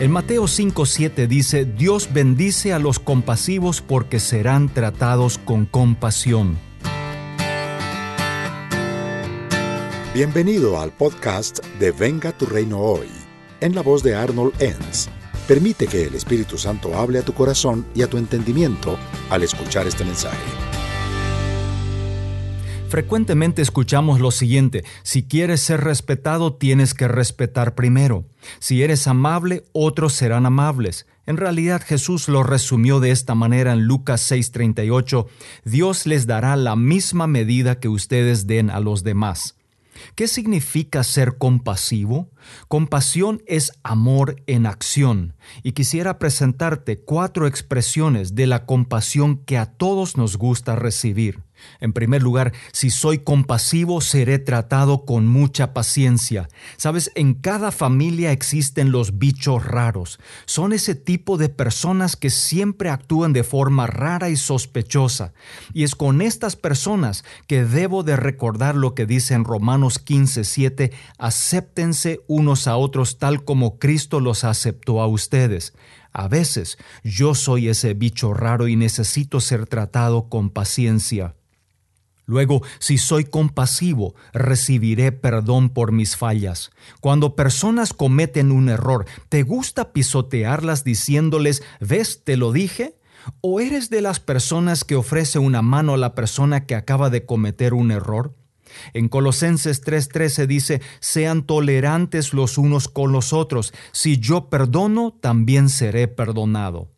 En Mateo 5:7 dice, Dios bendice a los compasivos porque serán tratados con compasión. Bienvenido al podcast de Venga tu reino hoy, en la voz de Arnold Enns. Permite que el Espíritu Santo hable a tu corazón y a tu entendimiento al escuchar este mensaje. Frecuentemente escuchamos lo siguiente, si quieres ser respetado tienes que respetar primero. Si eres amable, otros serán amables. En realidad Jesús lo resumió de esta manera en Lucas 6:38, Dios les dará la misma medida que ustedes den a los demás. ¿Qué significa ser compasivo? Compasión es amor en acción. Y quisiera presentarte cuatro expresiones de la compasión que a todos nos gusta recibir. En primer lugar, si soy compasivo, seré tratado con mucha paciencia. Sabes, en cada familia existen los bichos raros. Son ese tipo de personas que siempre actúan de forma rara y sospechosa. Y es con estas personas que debo de recordar lo que dice en Romanos 15, 7, acéptense unos a otros tal como Cristo los aceptó a ustedes. A veces yo soy ese bicho raro y necesito ser tratado con paciencia. Luego, si soy compasivo, recibiré perdón por mis fallas. Cuando personas cometen un error, ¿te gusta pisotearlas diciéndoles, ves, te lo dije? ¿O eres de las personas que ofrece una mano a la persona que acaba de cometer un error? En Colosenses 3:13 dice, sean tolerantes los unos con los otros. Si yo perdono, también seré perdonado.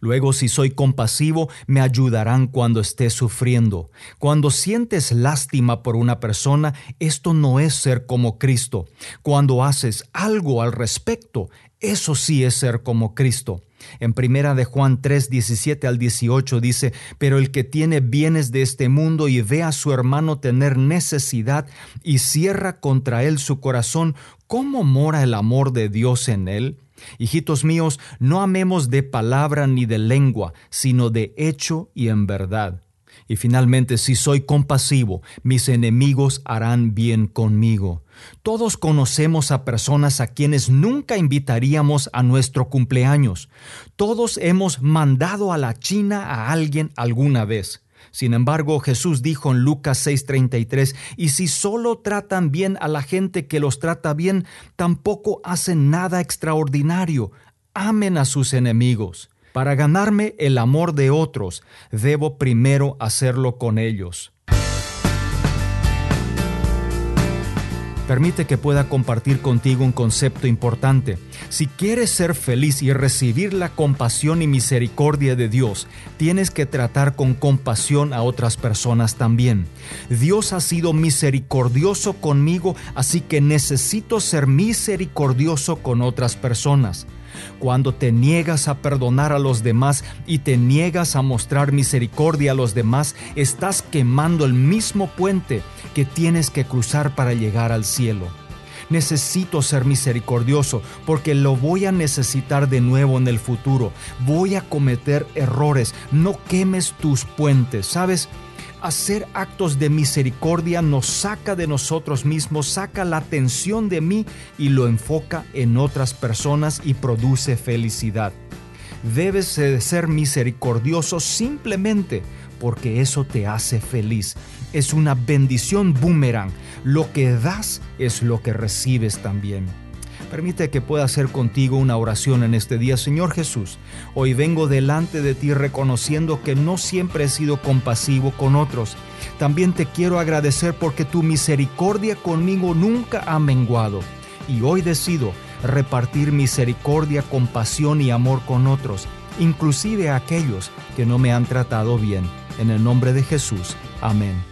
Luego, si soy compasivo, me ayudarán cuando esté sufriendo. Cuando sientes lástima por una persona, esto no es ser como Cristo. Cuando haces algo al respecto, eso sí es ser como Cristo. En primera de Juan 3, 17 al 18 dice, pero el que tiene bienes de este mundo y ve a su hermano tener necesidad y cierra contra él su corazón, ¿cómo mora el amor de Dios en él? Hijitos míos, no amemos de palabra ni de lengua, sino de hecho y en verdad. Y finalmente, si soy compasivo, mis enemigos harán bien conmigo. Todos conocemos a personas a quienes nunca invitaríamos a nuestro cumpleaños. Todos hemos mandado a la China a alguien alguna vez. Sin embargo, Jesús dijo en Lucas 6:33, y si solo tratan bien a la gente que los trata bien, tampoco hacen nada extraordinario. Amen a sus enemigos. Para ganarme el amor de otros, debo primero hacerlo con ellos. Permite que pueda compartir contigo un concepto importante. Si quieres ser feliz y recibir la compasión y misericordia de Dios, tienes que tratar con compasión a otras personas también. Dios ha sido misericordioso conmigo, así que necesito ser misericordioso con otras personas. Cuando te niegas a perdonar a los demás y te niegas a mostrar misericordia a los demás, estás quemando el mismo puente que tienes que cruzar para llegar al cielo. Necesito ser misericordioso porque lo voy a necesitar de nuevo en el futuro. Voy a cometer errores. No quemes tus puentes. ¿Sabes? Hacer actos de misericordia nos saca de nosotros mismos, saca la atención de mí y lo enfoca en otras personas y produce felicidad. Debes ser misericordioso simplemente porque eso te hace feliz. Es una bendición boomerang. Lo que das es lo que recibes también. Permite que pueda hacer contigo una oración en este día. Señor Jesús, hoy vengo delante de ti reconociendo que no siempre he sido compasivo con otros. También te quiero agradecer porque tu misericordia conmigo nunca ha menguado. Y hoy decido repartir misericordia, compasión y amor con otros, inclusive a aquellos que no me han tratado bien. En el nombre de Jesús. Amén.